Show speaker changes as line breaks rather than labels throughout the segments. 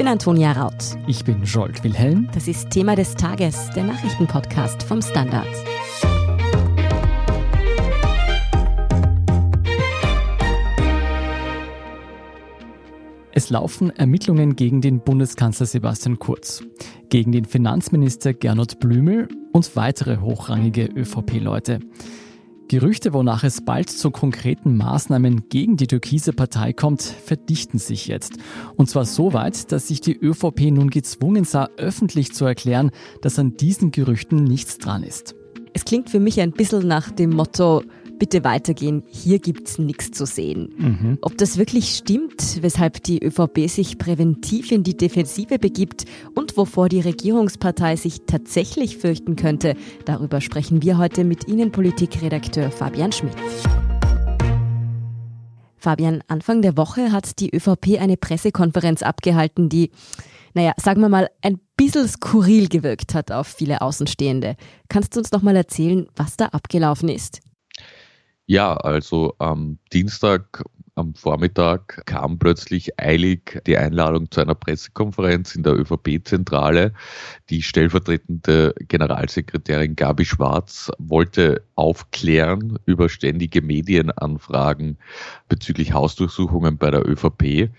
bin Antonia Raut.
Ich bin Jolt Wilhelm.
Das ist Thema des Tages, der Nachrichtenpodcast vom Standard.
Es laufen Ermittlungen gegen den Bundeskanzler Sebastian Kurz, gegen den Finanzminister Gernot Blümel und weitere hochrangige ÖVP-Leute. Gerüchte, wonach es bald zu konkreten Maßnahmen gegen die türkise Partei kommt, verdichten sich jetzt. Und zwar so weit, dass sich die ÖVP nun gezwungen sah, öffentlich zu erklären, dass an diesen Gerüchten nichts dran ist.
Es klingt für mich ein bisschen nach dem Motto, bitte weitergehen, hier gibt's nichts zu sehen. Mhm. Ob das wirklich stimmt, weshalb die ÖVP sich präventiv in die Defensive begibt und wovor die Regierungspartei sich tatsächlich fürchten könnte, darüber sprechen wir heute mit Innenpolitikredakteur Fabian Schmidt. Fabian, Anfang der Woche hat die ÖVP eine Pressekonferenz abgehalten, die, naja, sagen wir mal, ein bisschen skurril gewirkt hat auf viele Außenstehende. Kannst du uns noch mal erzählen, was da abgelaufen ist?
Ja, also am Dienstag am Vormittag kam plötzlich eilig die Einladung zu einer Pressekonferenz in der ÖVP-Zentrale. Die stellvertretende Generalsekretärin Gabi Schwarz wollte aufklären über ständige Medienanfragen bezüglich Hausdurchsuchungen bei der ÖVP.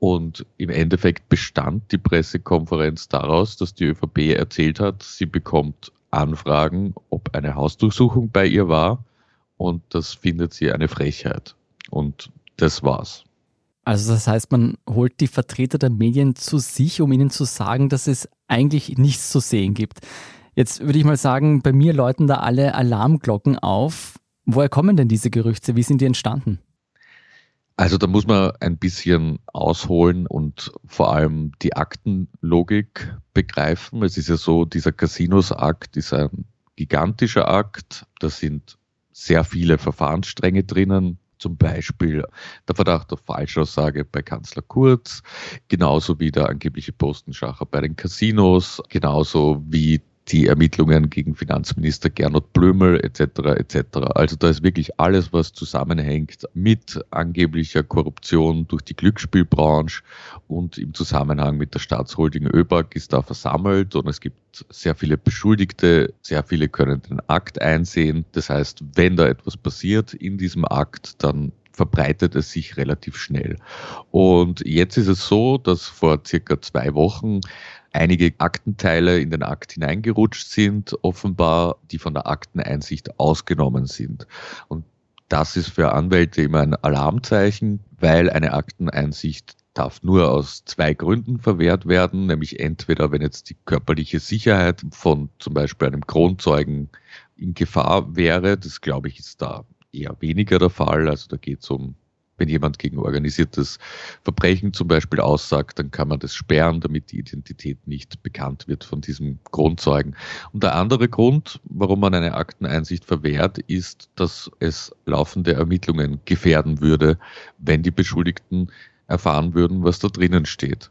Und im Endeffekt bestand die Pressekonferenz daraus, dass die ÖVP erzählt hat, sie bekommt Anfragen, ob eine Hausdurchsuchung bei ihr war und das findet sie eine Frechheit. Und das war's.
Also das heißt, man holt die Vertreter der Medien zu sich, um ihnen zu sagen, dass es eigentlich nichts zu sehen gibt. Jetzt würde ich mal sagen, bei mir läuten da alle Alarmglocken auf. Woher kommen denn diese Gerüchte? Wie sind die entstanden?
Also da muss man ein bisschen ausholen und vor allem die Aktenlogik begreifen. Es ist ja so, dieser Casinos-Akt ist ein gigantischer Akt. Da sind sehr viele Verfahrensstränge drinnen. Zum Beispiel der Verdacht auf Falschaussage bei Kanzler Kurz, genauso wie der angebliche Postenschacher bei den Casinos, genauso wie die Ermittlungen gegen Finanzminister Gernot Blömel etc. etc. Also da ist wirklich alles, was zusammenhängt mit angeblicher Korruption durch die Glücksspielbranche und im Zusammenhang mit der Staatsholding ÖBAG ist da versammelt und es gibt sehr viele Beschuldigte, sehr viele können den Akt einsehen. Das heißt, wenn da etwas passiert in diesem Akt, dann verbreitet es sich relativ schnell. Und jetzt ist es so, dass vor circa zwei Wochen einige Aktenteile in den Akt hineingerutscht sind, offenbar, die von der Akteneinsicht ausgenommen sind. Und das ist für Anwälte immer ein Alarmzeichen, weil eine Akteneinsicht darf nur aus zwei Gründen verwehrt werden, nämlich entweder, wenn jetzt die körperliche Sicherheit von zum Beispiel einem Kronzeugen in Gefahr wäre, das glaube ich ist da eher weniger der Fall, also da geht es um wenn jemand gegen organisiertes Verbrechen zum Beispiel aussagt, dann kann man das sperren, damit die Identität nicht bekannt wird von diesem Grundzeugen. Und der andere Grund, warum man eine Akteneinsicht verwehrt, ist, dass es laufende Ermittlungen gefährden würde, wenn die Beschuldigten erfahren würden, was da drinnen steht.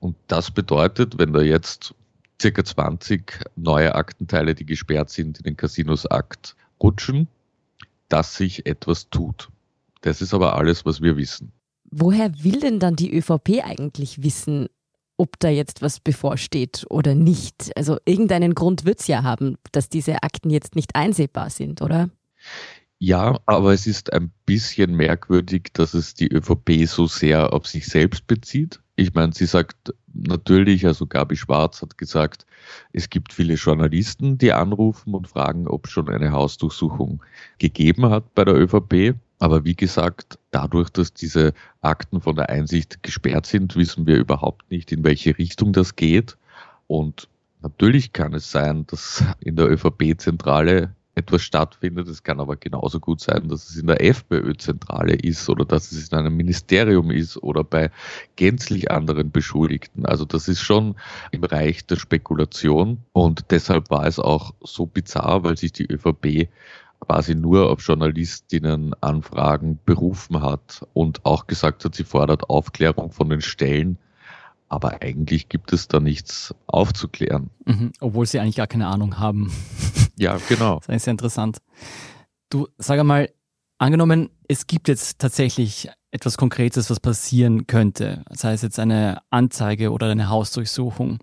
Und das bedeutet, wenn da jetzt circa 20 neue Aktenteile, die gesperrt sind, in den Casinos-Akt rutschen, dass sich etwas tut. Das ist aber alles, was wir wissen.
Woher will denn dann die ÖVP eigentlich wissen, ob da jetzt was bevorsteht oder nicht? Also irgendeinen Grund wird es ja haben, dass diese Akten jetzt nicht einsehbar sind, oder?
Ja, aber es ist ein bisschen merkwürdig, dass es die ÖVP so sehr auf sich selbst bezieht. Ich meine, sie sagt natürlich, also Gabi Schwarz hat gesagt, es gibt viele Journalisten, die anrufen und fragen, ob schon eine Hausdurchsuchung gegeben hat bei der ÖVP. Aber wie gesagt, dadurch, dass diese Akten von der Einsicht gesperrt sind, wissen wir überhaupt nicht, in welche Richtung das geht. Und natürlich kann es sein, dass in der ÖVP-Zentrale etwas stattfindet. Es kann aber genauso gut sein, dass es in der FPÖ-Zentrale ist oder dass es in einem Ministerium ist oder bei gänzlich anderen Beschuldigten. Also das ist schon im Bereich der Spekulation und deshalb war es auch so bizarr, weil sich die ÖVP quasi nur auf Journalistinnen Anfragen berufen hat und auch gesagt hat, sie fordert Aufklärung von den Stellen. Aber eigentlich gibt es da nichts aufzuklären.
Mhm, obwohl sie eigentlich gar keine Ahnung haben.
Ja, genau.
Das ist sehr interessant. Du, sag einmal, Angenommen, es gibt jetzt tatsächlich etwas Konkretes, was passieren könnte, sei es jetzt eine Anzeige oder eine Hausdurchsuchung.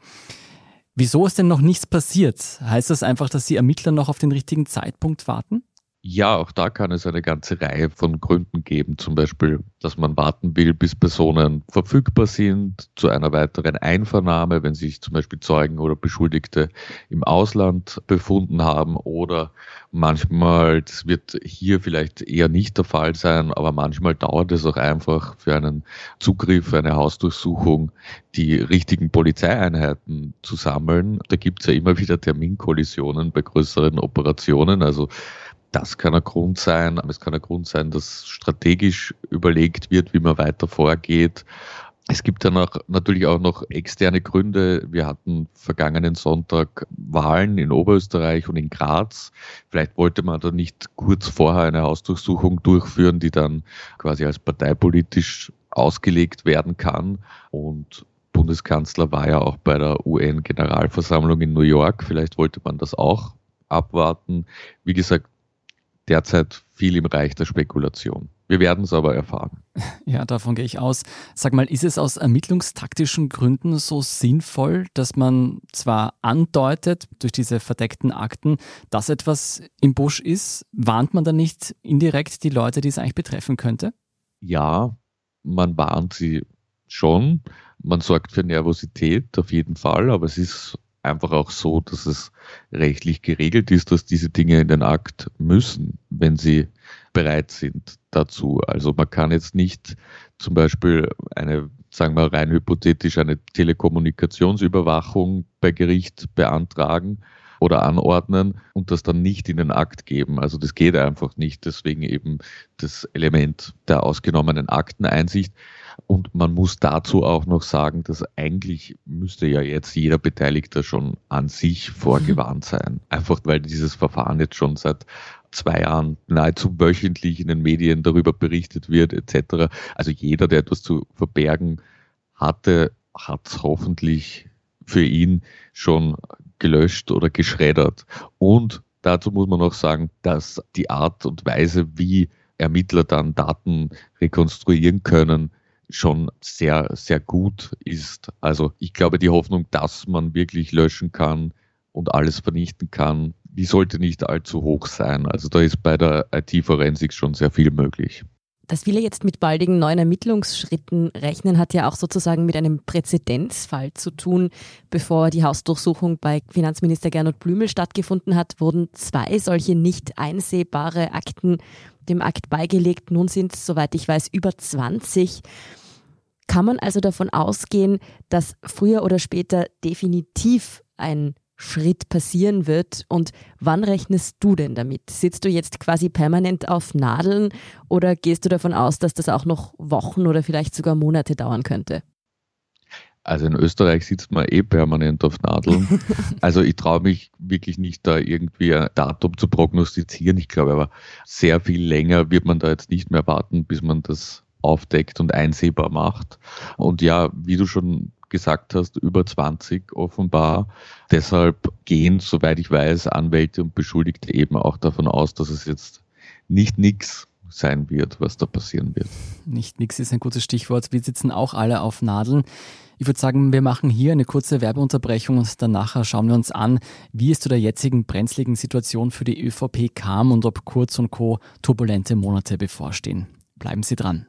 Wieso ist denn noch nichts passiert? Heißt das einfach, dass die Ermittler noch auf den richtigen Zeitpunkt warten?
Ja, auch da kann es eine ganze Reihe von Gründen geben. Zum Beispiel, dass man warten will, bis Personen verfügbar sind zu einer weiteren Einvernahme, wenn sich zum Beispiel Zeugen oder Beschuldigte im Ausland befunden haben. Oder manchmal, das wird hier vielleicht eher nicht der Fall sein, aber manchmal dauert es auch einfach für einen Zugriff, eine Hausdurchsuchung, die richtigen Polizeieinheiten zu sammeln. Da gibt es ja immer wieder Terminkollisionen bei größeren Operationen. Also das kann ein Grund sein. Es kann ein Grund sein, dass strategisch überlegt wird, wie man weiter vorgeht. Es gibt dann auch natürlich auch noch externe Gründe. Wir hatten vergangenen Sonntag Wahlen in Oberösterreich und in Graz. Vielleicht wollte man da nicht kurz vorher eine Hausdurchsuchung durchführen, die dann quasi als parteipolitisch ausgelegt werden kann. Und Bundeskanzler war ja auch bei der UN-Generalversammlung in New York. Vielleicht wollte man das auch abwarten. Wie gesagt, derzeit viel im Reich der Spekulation. Wir werden es aber erfahren.
Ja, davon gehe ich aus. Sag mal, ist es aus ermittlungstaktischen Gründen so sinnvoll, dass man zwar andeutet durch diese verdeckten Akten, dass etwas im Busch ist, warnt man dann nicht indirekt die Leute, die es eigentlich betreffen könnte?
Ja, man warnt sie schon. Man sorgt für Nervosität auf jeden Fall, aber es ist einfach auch so, dass es rechtlich geregelt ist, dass diese Dinge in den Akt müssen, wenn sie bereit sind dazu. Also man kann jetzt nicht zum Beispiel eine, sagen wir rein hypothetisch, eine Telekommunikationsüberwachung bei Gericht beantragen oder anordnen und das dann nicht in den Akt geben. Also das geht einfach nicht. Deswegen eben das Element der ausgenommenen Akteneinsicht. Und man muss dazu auch noch sagen, dass eigentlich müsste ja jetzt jeder Beteiligte schon an sich vorgewarnt mhm. sein. Einfach weil dieses Verfahren jetzt schon seit zwei Jahren nahezu wöchentlich in den Medien darüber berichtet wird, etc. Also jeder, der etwas zu verbergen hatte, hat es hoffentlich für ihn schon gelöscht oder geschreddert. Und dazu muss man auch sagen, dass die Art und Weise, wie Ermittler dann Daten rekonstruieren können, schon sehr, sehr gut ist. Also ich glaube, die Hoffnung, dass man wirklich löschen kann und alles vernichten kann, die sollte nicht allzu hoch sein. Also da ist bei der IT-Forensik schon sehr viel möglich.
Dass viele jetzt mit baldigen neuen Ermittlungsschritten rechnen, hat ja auch sozusagen mit einem Präzedenzfall zu tun. Bevor die Hausdurchsuchung bei Finanzminister Gernot Blümel stattgefunden hat, wurden zwei solche nicht einsehbare Akten dem Akt beigelegt. Nun sind es, soweit ich weiß, über 20. Kann man also davon ausgehen, dass früher oder später definitiv ein Schritt passieren wird und wann rechnest du denn damit? Sitzt du jetzt quasi permanent auf Nadeln oder gehst du davon aus, dass das auch noch Wochen oder vielleicht sogar Monate dauern könnte?
Also in Österreich sitzt man eh permanent auf Nadeln. Also ich traue mich wirklich nicht da irgendwie ein Datum zu prognostizieren. Ich glaube aber, sehr viel länger wird man da jetzt nicht mehr warten, bis man das aufdeckt und einsehbar macht. Und ja, wie du schon gesagt hast, über 20 offenbar. Deshalb gehen, soweit ich weiß, Anwälte und Beschuldigte eben auch davon aus, dass es jetzt nicht nix sein wird, was da passieren wird.
Nicht nix ist ein gutes Stichwort. Wir sitzen auch alle auf Nadeln. Ich würde sagen, wir machen hier eine kurze Werbeunterbrechung und danach schauen wir uns an, wie es zu der jetzigen brenzligen Situation für die ÖVP kam und ob Kurz und Co. turbulente Monate bevorstehen. Bleiben Sie dran.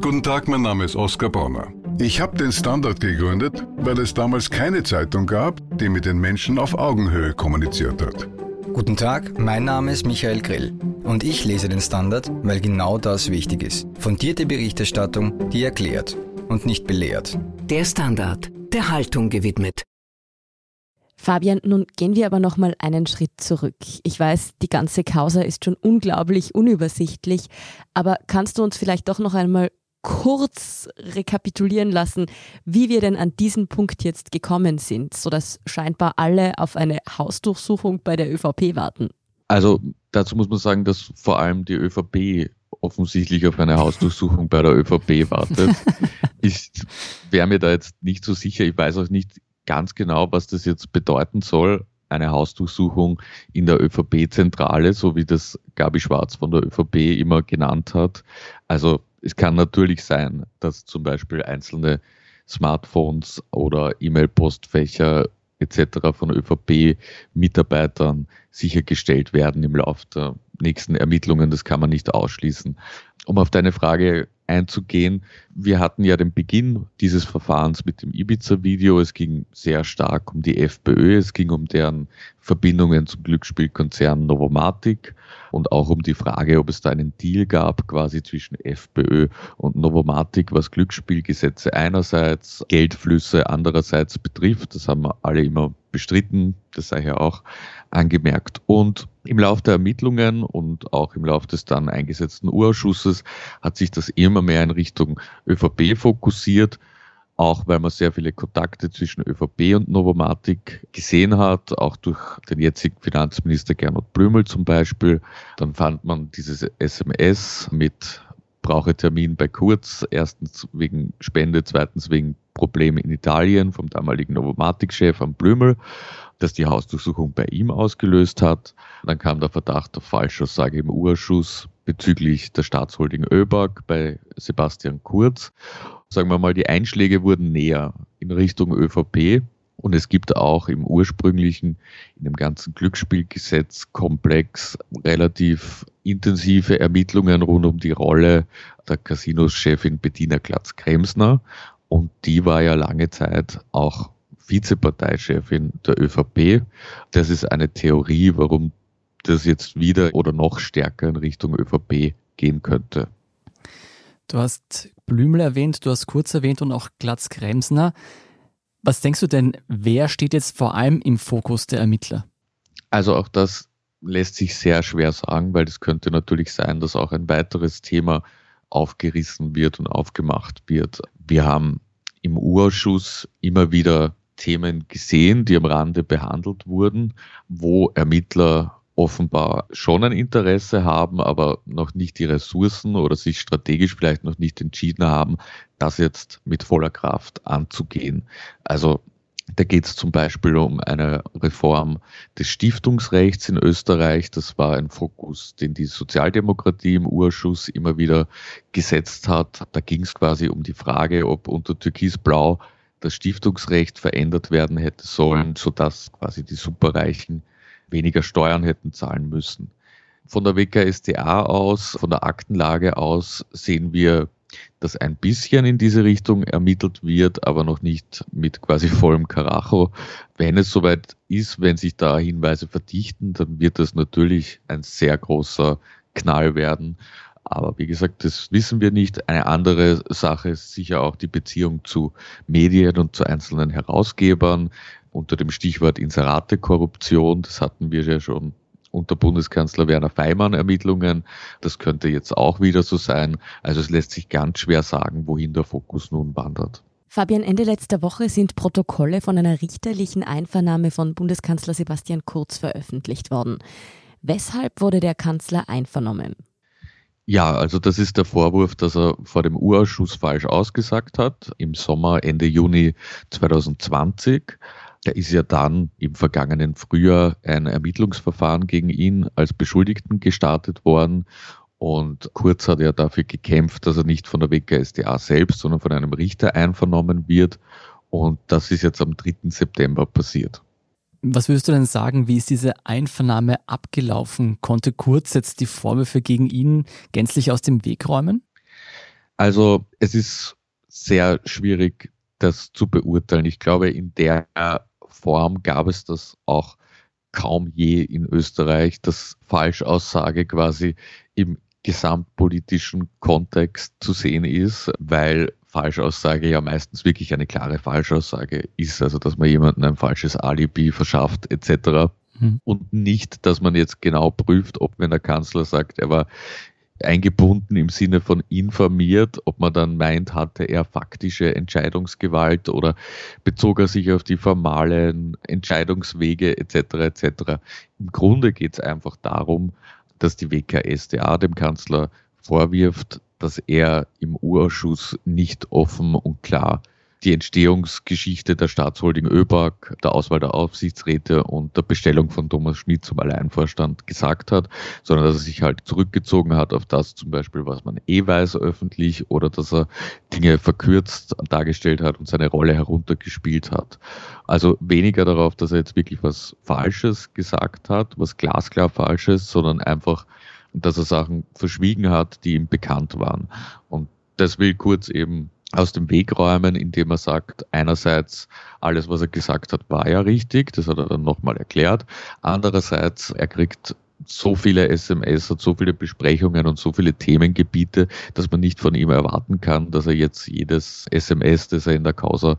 Guten Tag, mein Name ist Oskar Bonner. Ich habe den Standard gegründet, weil es damals keine Zeitung gab, die mit den Menschen auf Augenhöhe kommuniziert hat.
Guten Tag, mein Name ist Michael Grill und ich lese den Standard, weil genau das wichtig ist. Fundierte Berichterstattung, die erklärt und nicht belehrt.
Der Standard, der Haltung gewidmet.
Fabian, nun gehen wir aber noch mal einen Schritt zurück. Ich weiß, die ganze Causa ist schon unglaublich unübersichtlich, aber kannst du uns vielleicht doch noch einmal kurz rekapitulieren lassen, wie wir denn an diesen Punkt jetzt gekommen sind, sodass scheinbar alle auf eine Hausdurchsuchung bei der ÖVP warten?
Also dazu muss man sagen, dass vor allem die ÖVP offensichtlich auf eine Hausdurchsuchung bei der ÖVP wartet. Ich wäre mir da jetzt nicht so sicher. Ich weiß auch nicht ganz genau, was das jetzt bedeuten soll. eine Hausdurchsuchung in der ÖVP-Zentrale, so wie das Gabi Schwarz von der ÖVP immer genannt hat. Also es kann natürlich sein, dass zum Beispiel einzelne Smartphones oder E-Mail-Postfächer etc. von ÖVP-Mitarbeitern sichergestellt werden im Laufe der nächsten Ermittlungen. Das kann man nicht ausschließen. Um auf deine Frage einzugehen. Wir hatten ja den Beginn dieses Verfahrens mit dem Ibiza-Video. Es ging sehr stark um die FPÖ. Es ging um deren Verbindungen zum Glücksspielkonzern Novomatic und auch um die Frage, ob es da einen Deal gab, quasi zwischen FPÖ und Novomatic, was Glücksspielgesetze einerseits, Geldflüsse andererseits betrifft. Das haben wir alle immer bestritten. Das sei ja auch angemerkt. Und im Laufe der Ermittlungen und auch im Laufe des dann eingesetzten Urausschusses hat sich das immer mehr in Richtung ÖVP fokussiert, auch weil man sehr viele Kontakte zwischen ÖVP und Novomatic gesehen hat, auch durch den jetzigen Finanzminister Gernot Blümel zum Beispiel. Dann fand man dieses SMS mit brauche Termin bei Kurz, erstens wegen Spende, zweitens wegen Probleme in Italien vom damaligen Novomatic-Chef am Blümel das die Hausdurchsuchung bei ihm ausgelöst hat. Dann kam der Verdacht auf Falschaussage im Urschuss bezüglich der Staatsholding ÖBAG bei Sebastian Kurz. Sagen wir mal, die Einschläge wurden näher in Richtung ÖVP. Und es gibt auch im ursprünglichen, in dem ganzen Glücksspielgesetzkomplex relativ intensive Ermittlungen rund um die Rolle der Casinos-Chefin Bettina Glatz-Kremsner. Und die war ja lange Zeit auch Vizeparteichefin der ÖVP. Das ist eine Theorie, warum das jetzt wieder oder noch stärker in Richtung ÖVP gehen könnte.
Du hast Blümel erwähnt, du hast Kurz erwähnt und auch Glatz-Kremsner. Was denkst du denn, wer steht jetzt vor allem im Fokus der Ermittler?
Also auch das lässt sich sehr schwer sagen, weil es könnte natürlich sein, dass auch ein weiteres Thema aufgerissen wird und aufgemacht wird. Wir haben im U-Ausschuss immer wieder Themen gesehen, die am Rande behandelt wurden, wo Ermittler offenbar schon ein Interesse haben, aber noch nicht die Ressourcen oder sich strategisch vielleicht noch nicht entschieden haben, das jetzt mit voller Kraft anzugehen. Also da geht es zum Beispiel um eine Reform des Stiftungsrechts in Österreich. Das war ein Fokus, den die Sozialdemokratie im Urschuss immer wieder gesetzt hat. Da ging es quasi um die Frage, ob unter Türkisblau das Stiftungsrecht verändert werden hätte sollen, sodass quasi die Superreichen weniger Steuern hätten zahlen müssen. Von der WKSDA aus, von der Aktenlage aus sehen wir, dass ein bisschen in diese Richtung ermittelt wird, aber noch nicht mit quasi vollem Karacho. Wenn es soweit ist, wenn sich da Hinweise verdichten, dann wird das natürlich ein sehr großer Knall werden. Aber wie gesagt, das wissen wir nicht. Eine andere Sache ist sicher auch die Beziehung zu Medien und zu einzelnen Herausgebern unter dem Stichwort Inserate-Korruption. Das hatten wir ja schon unter Bundeskanzler Werner Feimann Ermittlungen. Das könnte jetzt auch wieder so sein. Also es lässt sich ganz schwer sagen, wohin der Fokus nun wandert.
Fabian, Ende letzter Woche sind Protokolle von einer richterlichen Einvernahme von Bundeskanzler Sebastian Kurz veröffentlicht worden. Weshalb wurde der Kanzler einvernommen?
Ja, also das ist der Vorwurf, dass er vor dem Urausschuss falsch ausgesagt hat im Sommer, Ende Juni 2020. Da ist ja dann im vergangenen Frühjahr ein Ermittlungsverfahren gegen ihn als Beschuldigten gestartet worden. Und Kurz hat ja dafür gekämpft, dass er nicht von der WKSDA selbst, sondern von einem Richter einvernommen wird. Und das ist jetzt am 3. September passiert.
Was würdest du denn sagen, wie ist diese Einvernahme abgelaufen? Konnte Kurz jetzt die Vorwürfe gegen ihn gänzlich aus dem Weg räumen?
Also es ist sehr schwierig, das zu beurteilen. Ich glaube, in der Form gab es das auch kaum je in Österreich, dass Falschaussage quasi im gesamtpolitischen Kontext zu sehen ist, weil Falschaussage ja meistens wirklich eine klare Falschaussage ist, also dass man jemandem ein falsches Alibi verschafft etc. Hm. Und nicht, dass man jetzt genau prüft, ob wenn der Kanzler sagt, er war eingebunden im Sinne von informiert, ob man dann meint, hatte er faktische Entscheidungsgewalt oder bezog er sich auf die formalen Entscheidungswege etc. etc. Im Grunde geht es einfach darum, dass die WKSDA dem Kanzler vorwirft, dass er im Urausschuss nicht offen und klar die Entstehungsgeschichte der Staatsholding ÖBAG, der Auswahl der Aufsichtsräte und der Bestellung von Thomas Schmidt zum Alleinvorstand gesagt hat, sondern dass er sich halt zurückgezogen hat auf das zum Beispiel, was man eh weiß öffentlich oder dass er Dinge verkürzt dargestellt hat und seine Rolle heruntergespielt hat. Also weniger darauf, dass er jetzt wirklich was Falsches gesagt hat, was glasklar Falsches, sondern einfach, dass er Sachen verschwiegen hat, die ihm bekannt waren. Und das will Kurz eben aus dem Weg räumen, indem er sagt, einerseits alles, was er gesagt hat, war ja richtig, das hat er dann nochmal erklärt. Andererseits, er kriegt so viele SMS, hat so viele Besprechungen und so viele Themengebiete, dass man nicht von ihm erwarten kann, dass er jetzt jedes SMS, das er in der Causa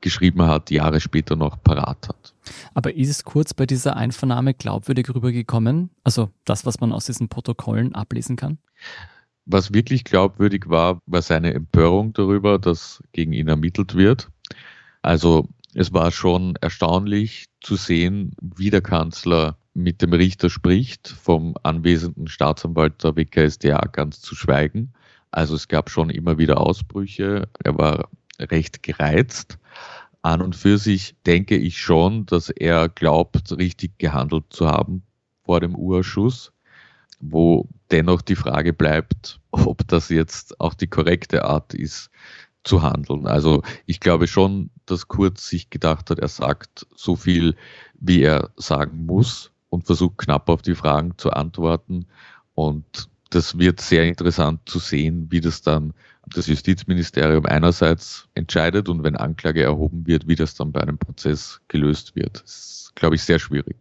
geschrieben hat, Jahre später noch parat hat.
Aber ist es kurz bei dieser Einvernahme glaubwürdig rübergekommen? Also das, was man aus diesen Protokollen ablesen kann?
Was wirklich glaubwürdig war, war seine Empörung darüber, dass gegen ihn ermittelt wird. Also es war schon erstaunlich zu sehen, wie der Kanzler mit dem Richter spricht, vom anwesenden Staatsanwalt der WKSDA ganz zu schweigen. Also es gab schon immer wieder Ausbrüche. Er war recht gereizt. An und für sich denke ich schon, dass er glaubt, richtig gehandelt zu haben vor dem Urschuss wo dennoch die Frage bleibt, ob das jetzt auch die korrekte Art ist zu handeln. Also ich glaube schon, dass Kurz sich gedacht hat, er sagt so viel, wie er sagen muss und versucht knapp auf die Fragen zu antworten. Und das wird sehr interessant zu sehen, wie das dann das Justizministerium einerseits entscheidet und wenn Anklage erhoben wird, wie das dann bei einem Prozess gelöst wird. Das ist, glaube ich, sehr schwierig.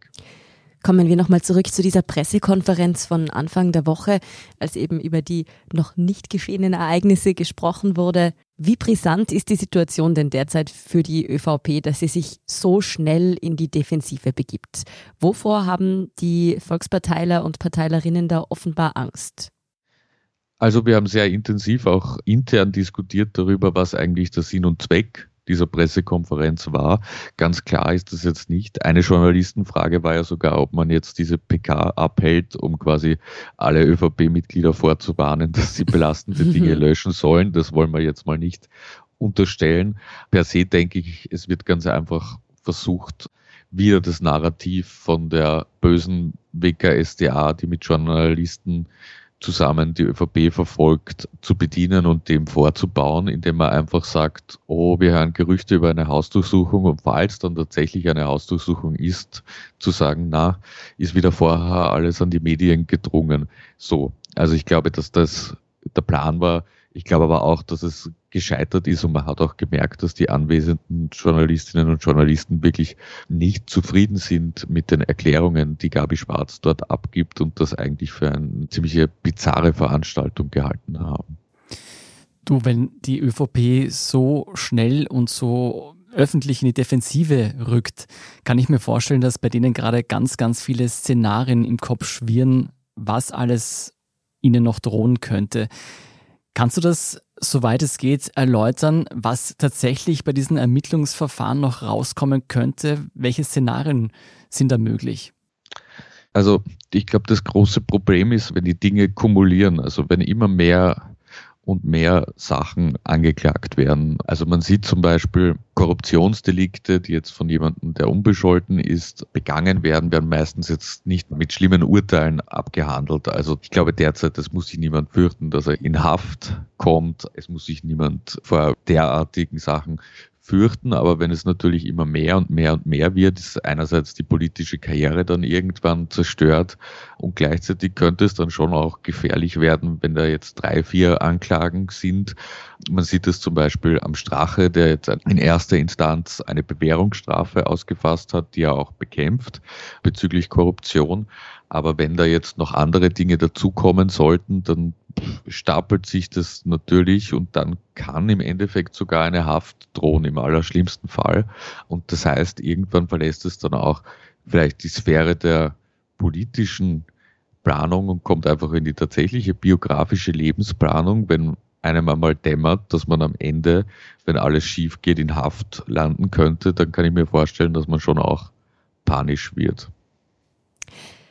Kommen wir nochmal zurück zu dieser Pressekonferenz von Anfang der Woche, als eben über die noch nicht geschehenen Ereignisse gesprochen wurde. Wie brisant ist die Situation denn derzeit für die ÖVP, dass sie sich so schnell in die Defensive begibt? Wovor haben die Volksparteiler und Parteilerinnen da offenbar Angst?
Also wir haben sehr intensiv auch intern diskutiert darüber, was eigentlich der Sinn und Zweck dieser Pressekonferenz war. Ganz klar ist das jetzt nicht. Eine Journalistenfrage war ja sogar, ob man jetzt diese PK abhält, um quasi alle ÖVP-Mitglieder vorzuwarnen, dass sie belastende Dinge löschen sollen. Das wollen wir jetzt mal nicht unterstellen. Per se denke ich, es wird ganz einfach versucht, wieder das Narrativ von der bösen WKSDA, die mit Journalisten zusammen die ÖVP verfolgt, zu bedienen und dem vorzubauen, indem man einfach sagt, oh, wir hören Gerüchte über eine Hausdurchsuchung und falls dann tatsächlich eine Hausdurchsuchung ist, zu sagen, na, ist wieder vorher alles an die Medien gedrungen. So. Also ich glaube, dass das der Plan war, ich glaube aber auch, dass es gescheitert ist und man hat auch gemerkt, dass die anwesenden Journalistinnen und Journalisten wirklich nicht zufrieden sind mit den Erklärungen, die Gabi Schwarz dort abgibt und das eigentlich für eine ziemliche bizarre Veranstaltung gehalten haben.
Du, wenn die ÖVP so schnell und so öffentlich in die Defensive rückt, kann ich mir vorstellen, dass bei denen gerade ganz, ganz viele Szenarien im Kopf schwirren, was alles ihnen noch drohen könnte. Kannst du das, soweit es geht, erläutern, was tatsächlich bei diesen Ermittlungsverfahren noch rauskommen könnte? Welche Szenarien sind da möglich?
Also ich glaube, das große Problem ist, wenn die Dinge kumulieren, also wenn immer mehr und mehr Sachen angeklagt werden. Also man sieht zum Beispiel Korruptionsdelikte, die jetzt von jemandem, der unbescholten ist, begangen werden, werden meistens jetzt nicht mit schlimmen Urteilen abgehandelt. Also ich glaube derzeit, das muss sich niemand fürchten, dass er in Haft kommt. Es muss sich niemand vor derartigen Sachen fürchten, aber wenn es natürlich immer mehr und mehr und mehr wird, ist einerseits die politische Karriere dann irgendwann zerstört und gleichzeitig könnte es dann schon auch gefährlich werden, wenn da jetzt drei, vier Anklagen sind. Man sieht es zum Beispiel am Strache, der jetzt in erster Instanz eine Bewährungsstrafe ausgefasst hat, die er auch bekämpft bezüglich Korruption. Aber wenn da jetzt noch andere Dinge dazukommen sollten, dann stapelt sich das natürlich und dann kann im Endeffekt sogar eine Haft drohen im allerschlimmsten Fall. Und das heißt, irgendwann verlässt es dann auch vielleicht die Sphäre der politischen Planung und kommt einfach in die tatsächliche biografische Lebensplanung, wenn einem einmal dämmert, dass man am Ende, wenn alles schief geht, in Haft landen könnte, dann kann ich mir vorstellen, dass man schon auch panisch wird.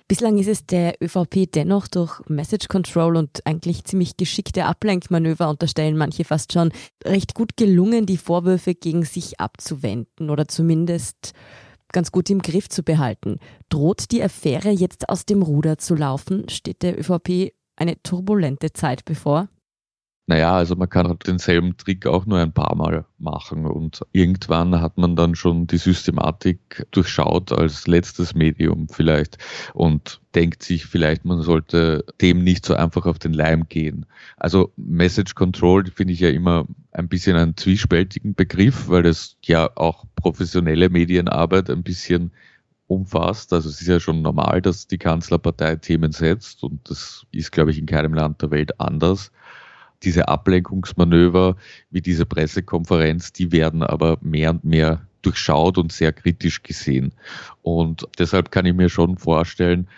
Bislang ist es der ÖVP dennoch durch Message Control und eigentlich ziemlich geschickte Ablenkmanöver, unterstellen manche fast schon, recht gut gelungen, die Vorwürfe gegen sich abzuwenden oder zumindest ganz gut im Griff zu behalten. Droht die Affäre jetzt aus dem Ruder zu laufen? Steht der ÖVP eine turbulente Zeit bevor?
Naja, also man kann denselben Trick auch nur ein paar Mal machen und irgendwann hat man dann schon die Systematik durchschaut als letztes Medium vielleicht und denkt sich vielleicht, man sollte dem nicht so einfach auf den Leim gehen. Also Message Control finde ich ja immer ein bisschen einen zwiespältigen Begriff, weil es ja auch professionelle Medienarbeit ein bisschen umfasst. Also es ist ja schon normal, dass die Kanzlerpartei Themen setzt und das ist, glaube ich, in keinem Land der Welt anders diese Ablenkungsmanöver wie diese Pressekonferenz, die werden aber mehr und mehr durchschaut und sehr kritisch gesehen. Und deshalb kann ich mir schon vorstellen,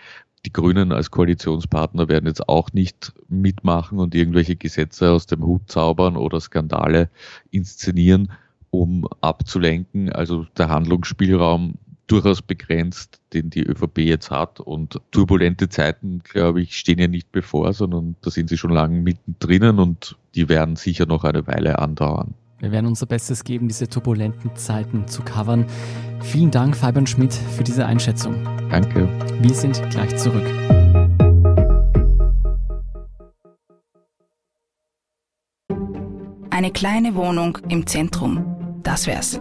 die Grünen als Koalitionspartner werden jetzt auch nicht mitmachen und irgendwelche Gesetze aus dem Hut zaubern oder Skandale inszenieren, um abzulenken. Also der Handlungsspielraum durchaus begrenzt, den die ÖVP jetzt hat. Und turbulente Zeiten, glaube ich, stehen ja nicht bevor, sondern da sind sie schon lange mittendrin und die werden sicher noch eine Weile andauern.
Wir werden unser Bestes geben, diese turbulenten Zeiten zu covern. Vielen Dank, Fabian Schmidt, für diese Einschätzung.
Danke.
Wir sind gleich zurück.
Eine kleine Wohnung im Zentrum. Das wär's.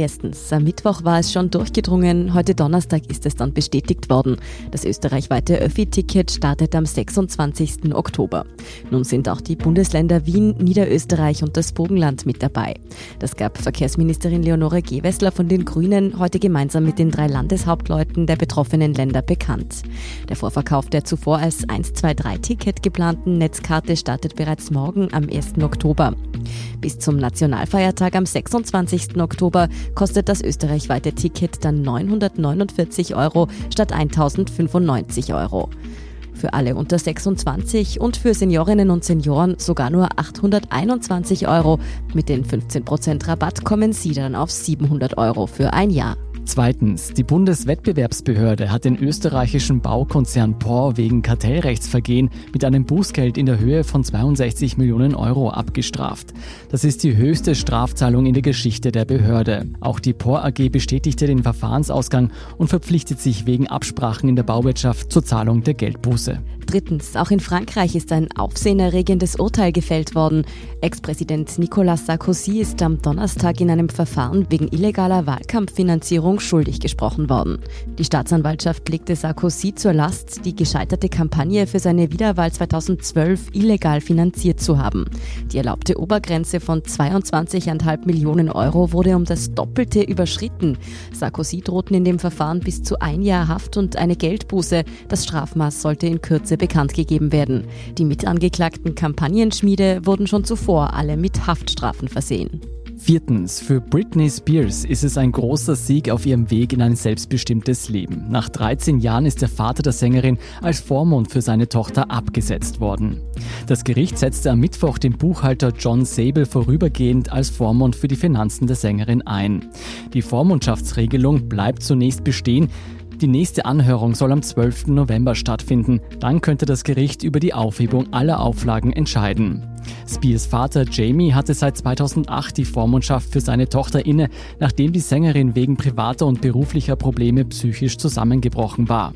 Erstens, am Mittwoch war es schon durchgedrungen, heute Donnerstag ist es dann bestätigt worden. Das österreichweite Öffi-Ticket startet am 26. Oktober. Nun sind auch die Bundesländer Wien, Niederösterreich und das Bogenland mit dabei. Das gab Verkehrsministerin Leonore Gewessler von den Grünen heute gemeinsam mit den drei Landeshauptleuten der betroffenen Länder bekannt. Der Vorverkauf der zuvor als 123-Ticket geplanten Netzkarte startet bereits morgen am 1. Oktober. Bis zum Nationalfeiertag am 26. Oktober kostet das österreichweite Ticket dann 949 Euro statt 1095 Euro. Für alle unter 26 und für Seniorinnen und Senioren sogar nur 821 Euro. Mit den 15% Rabatt kommen sie dann auf 700 Euro für ein Jahr.
Zweitens, die Bundeswettbewerbsbehörde hat den österreichischen Baukonzern POR wegen Kartellrechtsvergehen mit einem Bußgeld in der Höhe von 62 Millionen Euro abgestraft. Das ist die höchste Strafzahlung in der Geschichte der Behörde. Auch die POR AG bestätigte den Verfahrensausgang und verpflichtet sich wegen Absprachen in der Bauwirtschaft zur Zahlung der Geldbuße.
Drittens, auch in Frankreich ist ein aufsehenerregendes Urteil gefällt worden. Ex-Präsident Nicolas Sarkozy ist am Donnerstag in einem Verfahren wegen illegaler Wahlkampffinanzierung schuldig gesprochen worden. Die Staatsanwaltschaft legte Sarkozy zur Last, die gescheiterte Kampagne für seine Wiederwahl 2012 illegal finanziert zu haben. Die erlaubte Obergrenze von 22,5 Millionen Euro wurde um das Doppelte überschritten. Sarkozy drohten in dem Verfahren bis zu ein Jahr Haft und eine Geldbuße. Das Strafmaß sollte in Kürze bekannt gegeben werden. Die mitangeklagten Kampagnenschmiede wurden schon zuvor alle mit Haftstrafen versehen.
Viertens, für Britney Spears ist es ein großer Sieg auf ihrem Weg in ein selbstbestimmtes Leben. Nach 13 Jahren ist der Vater der Sängerin als Vormund für seine Tochter abgesetzt worden. Das Gericht setzte am Mittwoch den Buchhalter John Sable vorübergehend als Vormund für die Finanzen der Sängerin ein. Die Vormundschaftsregelung bleibt zunächst bestehen, die nächste Anhörung soll am 12. November stattfinden. Dann könnte das Gericht über die Aufhebung aller Auflagen entscheiden. Spears Vater Jamie hatte seit 2008 die Vormundschaft für seine Tochter inne, nachdem die Sängerin wegen privater und beruflicher Probleme psychisch zusammengebrochen war.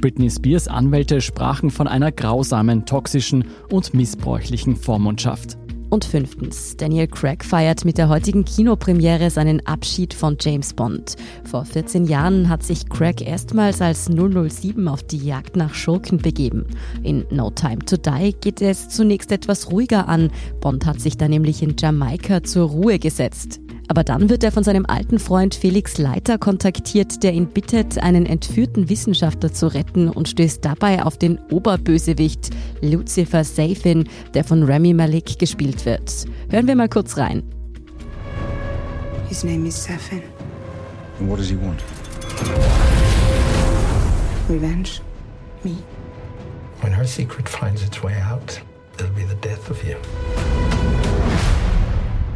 Britney Spears Anwälte sprachen von einer grausamen, toxischen und missbräuchlichen Vormundschaft.
Und fünftens, Daniel Craig feiert mit der heutigen Kinopremiere seinen Abschied von James Bond. Vor 14 Jahren hat sich Craig erstmals als 007 auf die Jagd nach Schurken begeben. In No Time to Die geht es zunächst etwas ruhiger an. Bond hat sich da nämlich in Jamaika zur Ruhe gesetzt. Aber dann wird er von seinem alten Freund Felix Leiter kontaktiert, der ihn bittet, einen entführten Wissenschaftler zu retten und stößt dabei auf den Oberbösewicht Lucifer Safin, der von Rami Malik gespielt wird. Hören wir mal kurz rein.
His name is Safin. And what does he want?
Revenge. Me.
When her secret finds its way out, it'll be the death of you.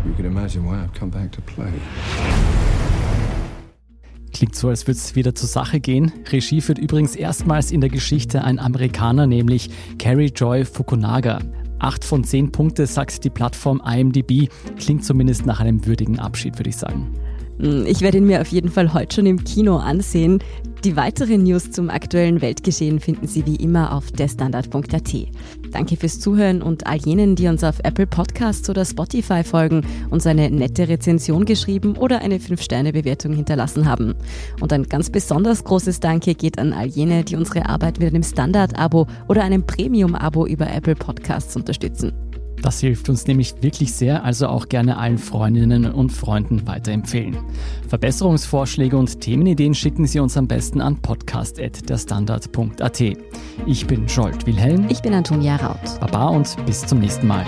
You can imagine why I've come back to play.
Klingt so, als würde es wieder zur Sache gehen. Regie führt übrigens erstmals in der Geschichte ein Amerikaner, nämlich Carrie Joy Fukunaga. Acht von zehn Punkte sagt die Plattform IMDb. Klingt zumindest nach einem würdigen Abschied, würde ich sagen.
Hm, ich werde ihn mir auf jeden Fall heute schon im Kino ansehen. Die weiteren News zum aktuellen Weltgeschehen finden Sie wie immer auf derstandard.at. Danke fürs Zuhören und all jenen, die uns auf Apple Podcasts oder Spotify folgen, uns eine nette Rezension geschrieben oder eine 5-Sterne-Bewertung hinterlassen haben. Und ein ganz besonders großes Danke geht an all jene, die unsere Arbeit mit einem Standard-Abo oder einem Premium-Abo über Apple Podcasts unterstützen.
Das hilft uns nämlich wirklich sehr, also auch gerne allen Freundinnen und Freunden weiterempfehlen. Verbesserungsvorschläge und Themenideen schicken Sie uns am besten an podcast.derstandard.at. Ich bin Scholt Wilhelm.
Ich bin Antonia Raut.
Baba und bis zum nächsten Mal.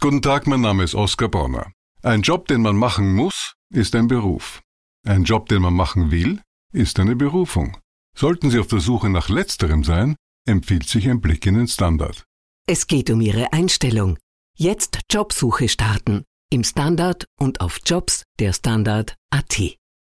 Guten Tag, mein Name ist Oskar Bonner. Ein Job, den man machen muss, ist ein Beruf. Ein Job, den man machen will, ist eine Berufung. Sollten Sie auf der Suche nach letzterem sein, empfiehlt sich ein Blick in den Standard.
Es geht um Ihre Einstellung. Jetzt Jobsuche starten. Im Standard und auf Jobs der Standard.at.